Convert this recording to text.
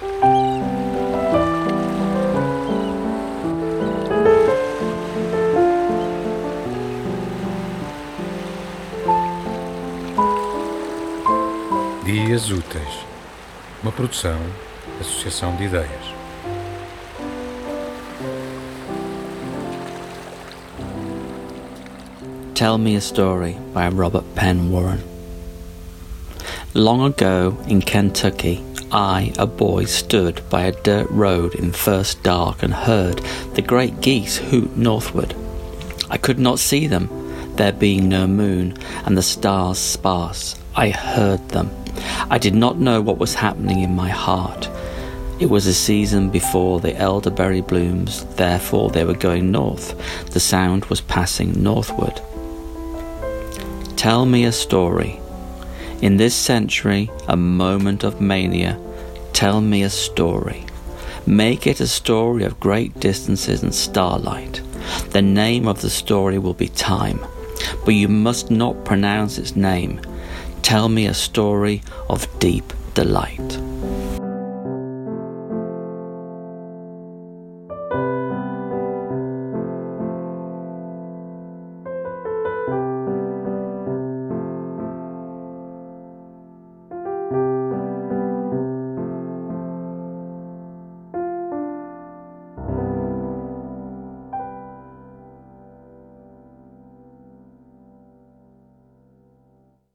Dias Úteis, uma produção, associação de ideias. Tell Me a Story by Robert Penn Warren. Long ago in Kentucky, I, a boy, stood by a dirt road in first dark and heard the great geese hoot northward. I could not see them, there being no moon and the stars sparse. I heard them. I did not know what was happening in my heart. It was a season before the elderberry blooms, therefore they were going north. The sound was passing northward. Tell me a story. In this century, a moment of mania, tell me a story. Make it a story of great distances and starlight. The name of the story will be time, but you must not pronounce its name. Tell me a story of deep delight.